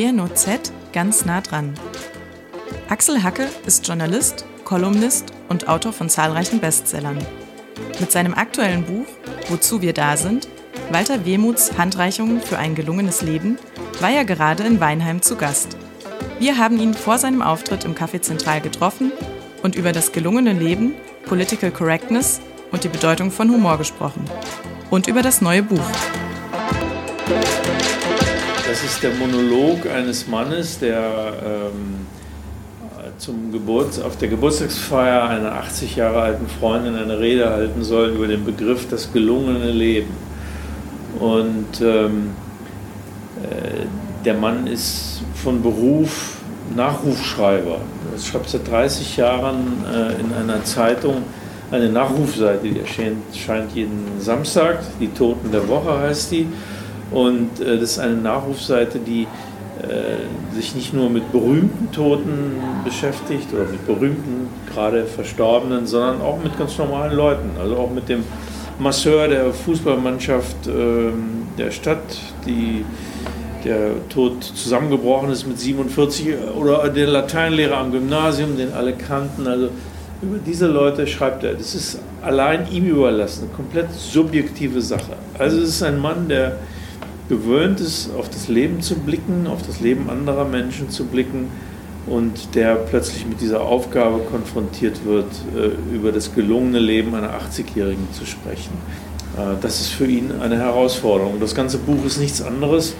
WNOZ ganz nah dran. Axel Hacke ist Journalist, Kolumnist und Autor von zahlreichen Bestsellern. Mit seinem aktuellen Buch Wozu wir da sind, Walter Wehmuts Handreichungen für ein gelungenes Leben, war er gerade in Weinheim zu Gast. Wir haben ihn vor seinem Auftritt im Café Zentral getroffen und über das gelungene Leben, Political Correctness und die Bedeutung von Humor gesprochen. Und über das neue Buch. Das ist der Monolog eines Mannes, der ähm, zum Geburts-, auf der Geburtstagsfeier einer 80 Jahre alten Freundin eine Rede halten soll über den Begriff das gelungene Leben. Und ähm, äh, der Mann ist von Beruf Nachrufschreiber. Er schreibt seit 30 Jahren äh, in einer Zeitung eine Nachrufseite, die erscheint, jeden Samstag. Die Toten der Woche heißt die. Und äh, das ist eine Nachrufseite, die äh, sich nicht nur mit berühmten Toten beschäftigt oder mit berühmten, gerade Verstorbenen, sondern auch mit ganz normalen Leuten. Also auch mit dem Masseur der Fußballmannschaft äh, der Stadt, die der tot zusammengebrochen ist mit 47 oder der Lateinlehrer am Gymnasium, den alle kannten. Also über diese Leute schreibt er. Das ist allein ihm überlassen, eine komplett subjektive Sache. Also es ist ein Mann, der gewöhnt ist, auf das Leben zu blicken, auf das Leben anderer Menschen zu blicken und der plötzlich mit dieser Aufgabe konfrontiert wird, äh, über das gelungene Leben einer 80-Jährigen zu sprechen. Äh, das ist für ihn eine Herausforderung. Das ganze Buch ist nichts anderes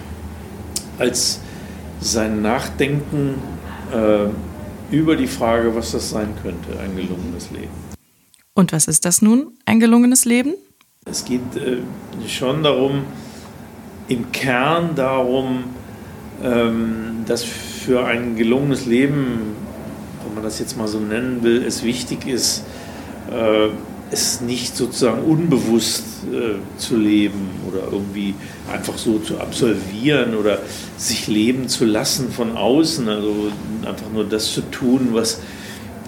als sein Nachdenken äh, über die Frage, was das sein könnte, ein gelungenes Leben. Und was ist das nun, ein gelungenes Leben? Es geht schon darum, im Kern darum, ähm, dass für ein gelungenes Leben, wenn man das jetzt mal so nennen will, es wichtig ist, äh, es nicht sozusagen unbewusst äh, zu leben oder irgendwie einfach so zu absolvieren oder sich leben zu lassen von außen, also einfach nur das zu tun, was,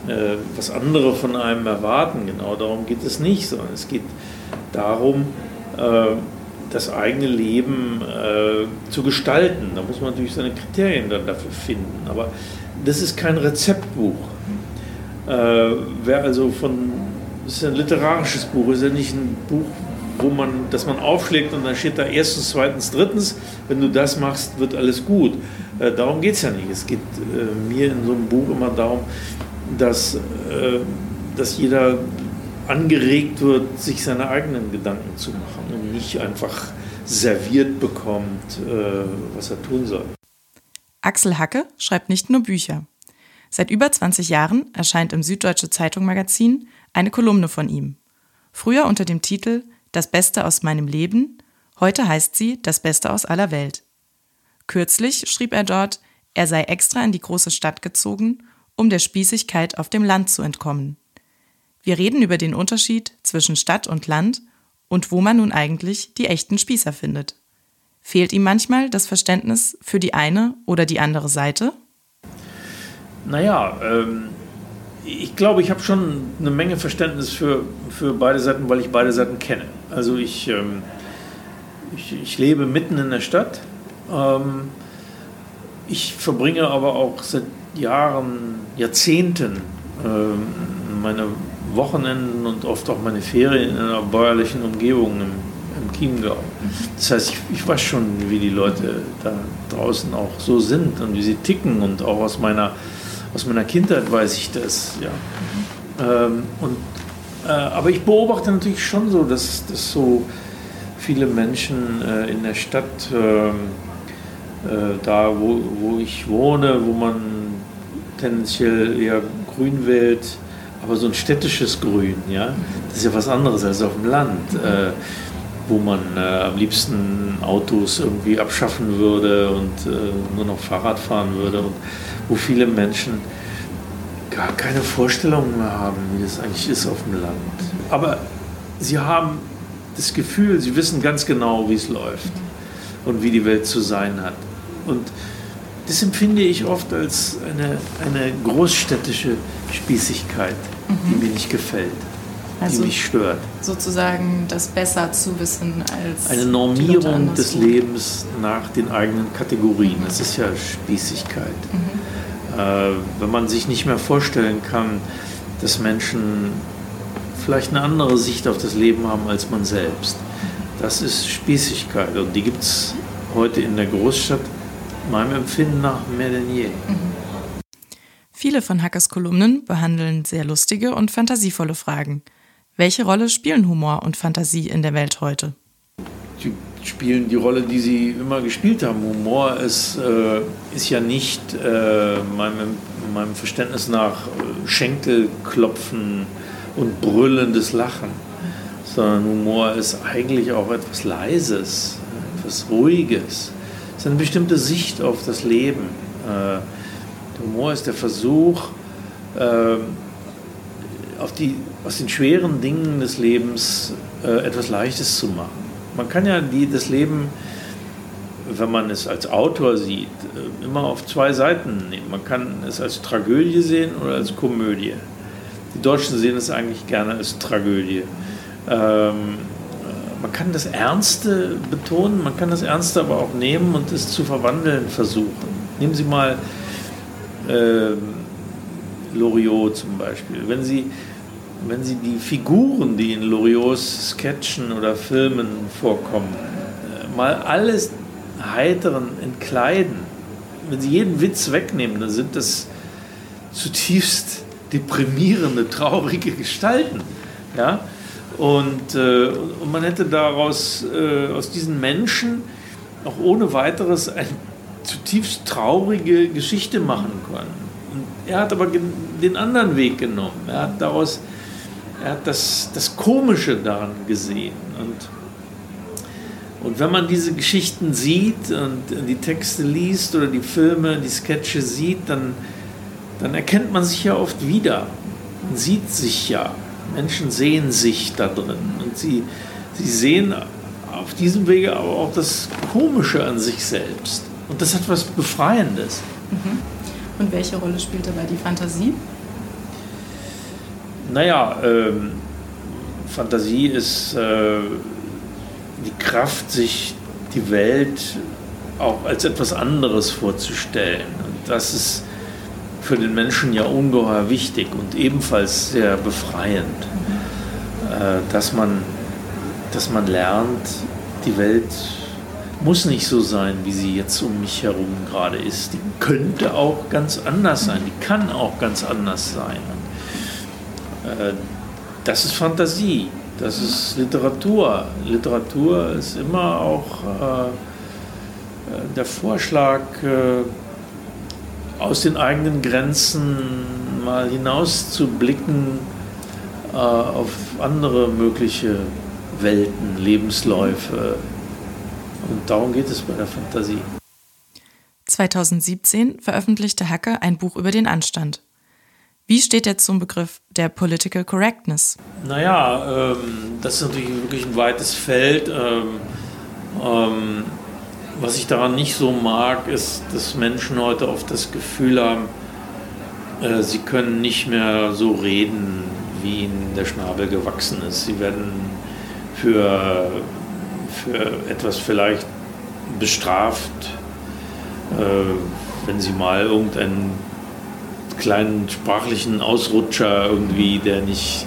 äh, was andere von einem erwarten. Genau darum geht es nicht, sondern es geht darum, das eigene Leben äh, zu gestalten. Da muss man natürlich seine Kriterien dann dafür finden. Aber das ist kein Rezeptbuch. Äh, wer also von, das ist ein literarisches Buch, ist ja nicht ein Buch, wo man, das man aufschlägt und dann steht da erstens, zweitens, drittens, wenn du das machst, wird alles gut. Äh, darum geht es ja nicht. Es geht äh, mir in so einem Buch immer darum, dass, äh, dass jeder angeregt wird, sich seine eigenen Gedanken zu machen und nicht einfach serviert bekommt, äh, was er tun soll. Axel Hacke schreibt nicht nur Bücher. Seit über 20 Jahren erscheint im Süddeutsche Zeitung Magazin eine Kolumne von ihm. Früher unter dem Titel Das Beste aus meinem Leben, heute heißt sie Das Beste aus aller Welt. Kürzlich schrieb er dort, er sei extra in die große Stadt gezogen, um der Spießigkeit auf dem Land zu entkommen. Wir reden über den Unterschied zwischen Stadt und Land und wo man nun eigentlich die echten Spießer findet. Fehlt ihm manchmal das Verständnis für die eine oder die andere Seite? Naja, ähm, ich glaube, ich habe schon eine Menge Verständnis für, für beide Seiten, weil ich beide Seiten kenne. Also ich, ähm, ich, ich, lebe mitten in der Stadt. Ähm, ich verbringe aber auch seit Jahren, Jahrzehnten ähm, meine Wochenenden und oft auch meine Ferien in einer bäuerlichen Umgebung im, im Chiemgau. Das heißt, ich, ich, weiß schon, wie die Leute da draußen auch so sind und wie sie ticken und auch aus meiner, aus meiner Kindheit weiß ich das. Ja. Ähm, und, äh, aber ich beobachte natürlich schon so, dass, dass so viele Menschen äh, in der Stadt, äh, da wo, wo ich wohne, wo man tendenziell eher grün wählt, aber so ein städtisches Grün, ja, das ist ja was anderes als auf dem Land, äh, wo man äh, am liebsten Autos irgendwie abschaffen würde und äh, nur noch Fahrrad fahren würde und wo viele Menschen gar keine Vorstellung mehr haben, wie das eigentlich ist auf dem Land. Aber sie haben das Gefühl, sie wissen ganz genau, wie es läuft und wie die Welt zu sein hat. Und das empfinde ich oft als eine, eine großstädtische Spießigkeit, mhm. die mir nicht gefällt. also die mich stört. Sozusagen das besser zu wissen als. Eine Normierung des Lebens nach den eigenen Kategorien. Mhm. Das ist ja Spießigkeit. Mhm. Äh, wenn man sich nicht mehr vorstellen kann, dass Menschen vielleicht eine andere Sicht auf das Leben haben als man selbst. Das ist Spießigkeit und die gibt es heute in der Großstadt meinem Empfinden nach mehr denn je. Mhm. Viele von Hackers Kolumnen behandeln sehr lustige und fantasievolle Fragen. Welche Rolle spielen Humor und Fantasie in der Welt heute? Die spielen die Rolle, die sie immer gespielt haben. Humor ist, äh, ist ja nicht äh, meinem, meinem Verständnis nach äh, Schenkelklopfen und brüllendes Lachen, sondern Humor ist eigentlich auch etwas Leises, etwas Ruhiges. Ist eine bestimmte Sicht auf das Leben. Äh, Humor ist der Versuch, äh, auf die, aus den schweren Dingen des Lebens äh, etwas Leichtes zu machen. Man kann ja die, das Leben, wenn man es als Autor sieht, äh, immer auf zwei Seiten nehmen. Man kann es als Tragödie sehen oder als Komödie. Die Deutschen sehen es eigentlich gerne als Tragödie. Ähm, man kann das Ernste betonen, man kann das Ernste aber auch nehmen und es zu verwandeln versuchen. Nehmen Sie mal äh, Loriot zum Beispiel. Wenn Sie, wenn Sie die Figuren, die in Loriots Sketchen oder Filmen vorkommen, äh, mal alles Heiteren entkleiden, wenn Sie jeden Witz wegnehmen, dann sind das zutiefst deprimierende, traurige Gestalten. Ja? Und, äh, und man hätte daraus, äh, aus diesen Menschen, auch ohne weiteres, ein zutiefst traurige Geschichte machen können. Und er hat aber den anderen Weg genommen. Er hat daraus, er hat das, das Komische daran gesehen. Und, und wenn man diese Geschichten sieht und die Texte liest oder die Filme, die Sketche sieht, dann, dann erkennt man sich ja oft wieder. Man sieht sich ja. Menschen sehen sich da drin. Und sie, sie sehen auf diesem Wege aber auch das Komische an sich selbst. Und das hat was Befreiendes. Mhm. Und welche Rolle spielt dabei die Fantasie? Naja, ähm, Fantasie ist äh, die Kraft, sich die Welt auch als etwas anderes vorzustellen. Und das ist für den Menschen ja ungeheuer wichtig und ebenfalls sehr befreiend, äh, dass, man, dass man lernt, die Welt muss nicht so sein, wie sie jetzt um mich herum gerade ist. Die könnte auch ganz anders sein. Die kann auch ganz anders sein. Äh, das ist Fantasie. Das ist Literatur. Literatur ist immer auch äh, der Vorschlag, aus den eigenen Grenzen mal hinaus zu blicken auf andere mögliche Welten, Lebensläufe, und darum geht es bei der Fantasie. 2017 veröffentlichte Hacker ein Buch über den Anstand. Wie steht er zum Begriff der Political Correctness? Naja, ähm, das ist natürlich wirklich ein weites Feld. Ähm, ähm, was ich daran nicht so mag, ist, dass Menschen heute oft das Gefühl haben, äh, sie können nicht mehr so reden, wie ihnen der Schnabel gewachsen ist. Sie werden für für etwas vielleicht bestraft, äh, wenn sie mal irgendeinen kleinen sprachlichen Ausrutscher irgendwie, der nicht,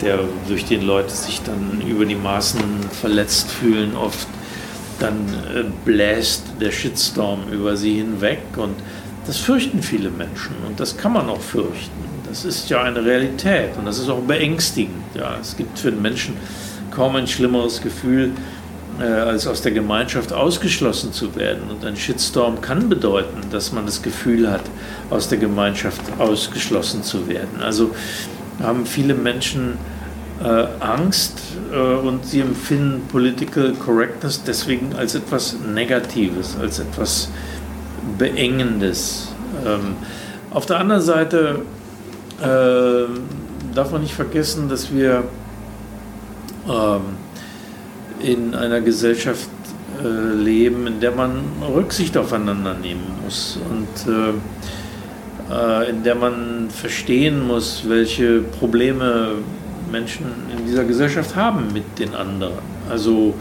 der durch den Leute sich dann über die Maßen verletzt fühlen, oft dann äh, bläst der Shitstorm über sie hinweg und das fürchten viele Menschen und das kann man auch fürchten. Das ist ja eine Realität und das ist auch beängstigend. Ja, es gibt für den Menschen kaum ein schlimmeres Gefühl, äh, als aus der Gemeinschaft ausgeschlossen zu werden. Und ein Shitstorm kann bedeuten, dass man das Gefühl hat, aus der Gemeinschaft ausgeschlossen zu werden. Also haben viele Menschen äh, Angst äh, und sie empfinden Political Correctness deswegen als etwas Negatives, als etwas Beengendes. Ähm, auf der anderen Seite äh, darf man nicht vergessen, dass wir ähm, in einer Gesellschaft äh, leben, in der man Rücksicht aufeinander nehmen muss und äh, äh, in der man verstehen muss, welche Probleme Menschen dieser Gesellschaft haben mit den anderen. Also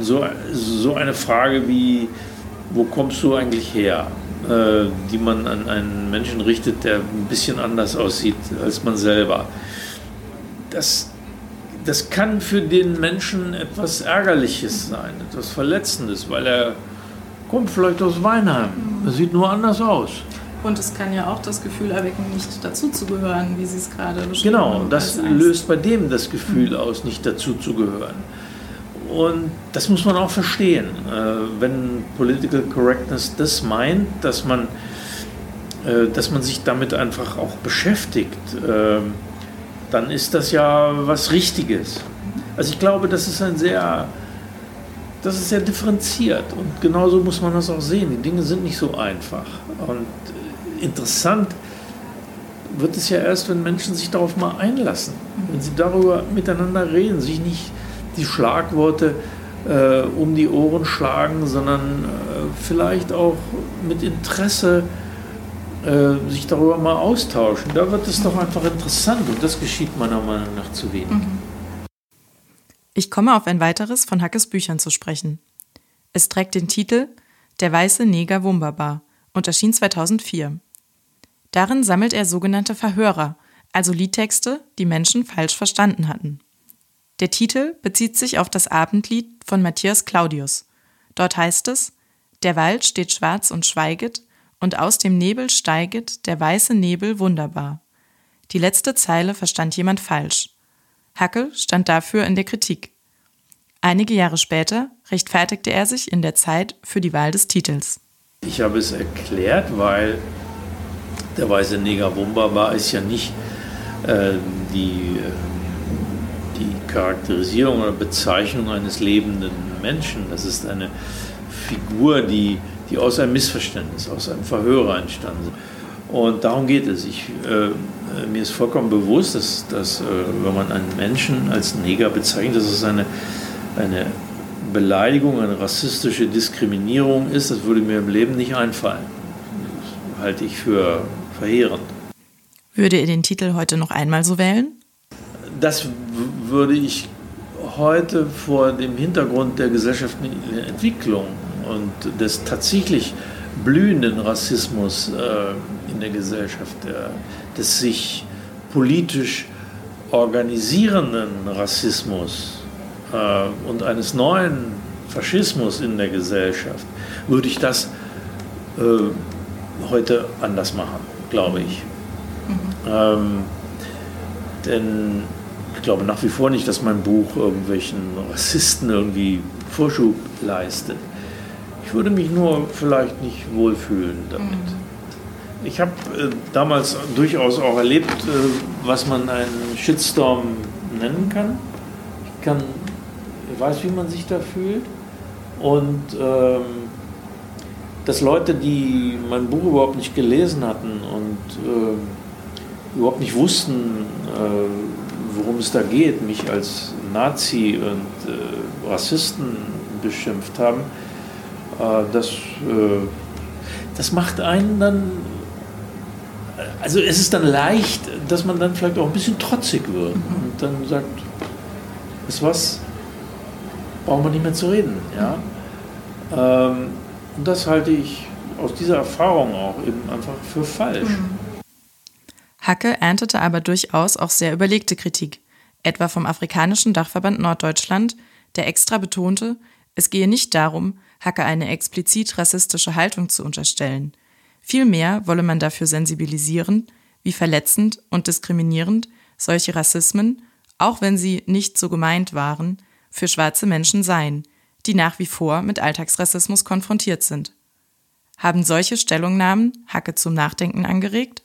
so, so eine Frage wie, wo kommst du eigentlich her? Äh, die man an einen Menschen richtet, der ein bisschen anders aussieht als man selber. Das, das kann für den Menschen etwas Ärgerliches sein, etwas Verletzendes, weil er kommt vielleicht aus Weinheim. Er sieht nur anders aus. Und es kann ja auch das Gefühl erwecken, nicht dazuzugehören, wie Sie es gerade beschrieben genau, haben. Genau, das löst bei dem das Gefühl aus, nicht dazuzugehören. Und das muss man auch verstehen. Äh, wenn Political Correctness das meint, dass man, äh, dass man sich damit einfach auch beschäftigt, äh, dann ist das ja was Richtiges. Also ich glaube, das ist ein sehr, das ist sehr differenziert und genauso muss man das auch sehen. Die Dinge sind nicht so einfach. Und interessant wird es ja erst, wenn Menschen sich darauf mal einlassen, wenn sie darüber miteinander reden, sich nicht die Schlagworte äh, um die Ohren schlagen, sondern äh, vielleicht auch mit Interesse äh, sich darüber mal austauschen. Da wird es doch einfach interessant und das geschieht meiner Meinung nach zu wenig. Mhm. Ich komme auf ein weiteres von Hackes Büchern zu sprechen. Es trägt den Titel Der weiße Neger Wunderbar und erschien 2004. Darin sammelt er sogenannte Verhörer, also Liedtexte, die Menschen falsch verstanden hatten. Der Titel bezieht sich auf das Abendlied von Matthias Claudius. Dort heißt es: Der Wald steht schwarz und schweiget, und aus dem Nebel steiget der weiße Nebel wunderbar. Die letzte Zeile verstand jemand falsch. Hackel stand dafür in der Kritik. Einige Jahre später rechtfertigte er sich in der Zeit für die Wahl des Titels. Ich habe es erklärt, weil der weiße Neger wunderbar ist ja nicht äh, die äh, die Charakterisierung oder Bezeichnung eines lebenden Menschen. Das ist eine Figur, die, die aus einem Missverständnis, aus einem Verhörer entstanden ist. Und darum geht es. Ich, äh, mir ist vollkommen bewusst, dass, dass äh, wenn man einen Menschen als Neger bezeichnet, dass es eine, eine Beleidigung, eine rassistische Diskriminierung ist. Das würde mir im Leben nicht einfallen. Das halte ich für verheerend. Würde ihr den Titel heute noch einmal so wählen? das würde ich heute vor dem Hintergrund der gesellschaftlichen Entwicklung und des tatsächlich blühenden Rassismus äh, in der Gesellschaft, der, des sich politisch organisierenden Rassismus äh, und eines neuen Faschismus in der Gesellschaft, würde ich das äh, heute anders machen, glaube ich. Mhm. Ähm, denn ich glaube nach wie vor nicht, dass mein Buch irgendwelchen Rassisten irgendwie Vorschub leistet. Ich würde mich nur vielleicht nicht wohlfühlen damit. Mhm. Ich habe äh, damals durchaus auch erlebt, äh, was man einen Shitstorm nennen kann. Ich, kann, ich weiß, wie man sich da fühlt. Und ähm, dass Leute, die mein Buch überhaupt nicht gelesen hatten und äh, überhaupt nicht wussten, äh, worum es da geht, mich als Nazi und äh, Rassisten beschimpft haben, äh, das, äh, das macht einen dann, also es ist dann leicht, dass man dann vielleicht auch ein bisschen trotzig wird mhm. und dann sagt, ist was, brauchen wir nicht mehr zu reden. Ja? Ähm, und das halte ich aus dieser Erfahrung auch eben einfach für falsch. Mhm. Hacke erntete aber durchaus auch sehr überlegte Kritik, etwa vom Afrikanischen Dachverband Norddeutschland, der extra betonte, es gehe nicht darum, Hacke eine explizit rassistische Haltung zu unterstellen. Vielmehr wolle man dafür sensibilisieren, wie verletzend und diskriminierend solche Rassismen, auch wenn sie nicht so gemeint waren, für schwarze Menschen seien, die nach wie vor mit Alltagsrassismus konfrontiert sind. Haben solche Stellungnahmen Hacke zum Nachdenken angeregt?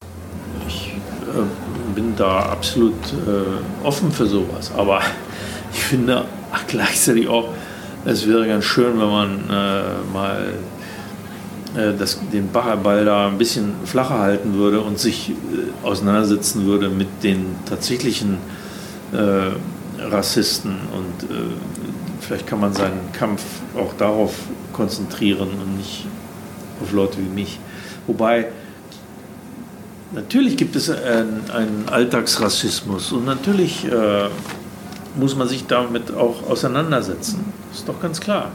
Äh, bin da absolut äh, offen für sowas. Aber ich finde ach, gleichzeitig auch, es wäre ganz schön, wenn man äh, mal äh, das, den Ball da ein bisschen flacher halten würde und sich äh, auseinandersetzen würde mit den tatsächlichen äh, Rassisten. Und vielleicht kann man seinen Kampf auch darauf konzentrieren und nicht auf Leute wie mich. Wobei Natürlich gibt es einen, einen Alltagsrassismus und natürlich äh, muss man sich damit auch auseinandersetzen. Ist doch ganz klar.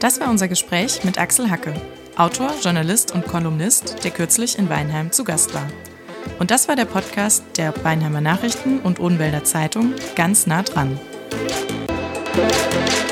Das war unser Gespräch mit Axel Hacke, Autor, Journalist und Kolumnist, der kürzlich in Weinheim zu Gast war. Und das war der Podcast der Weinheimer Nachrichten und Odenwälder Zeitung ganz nah dran. Thank you.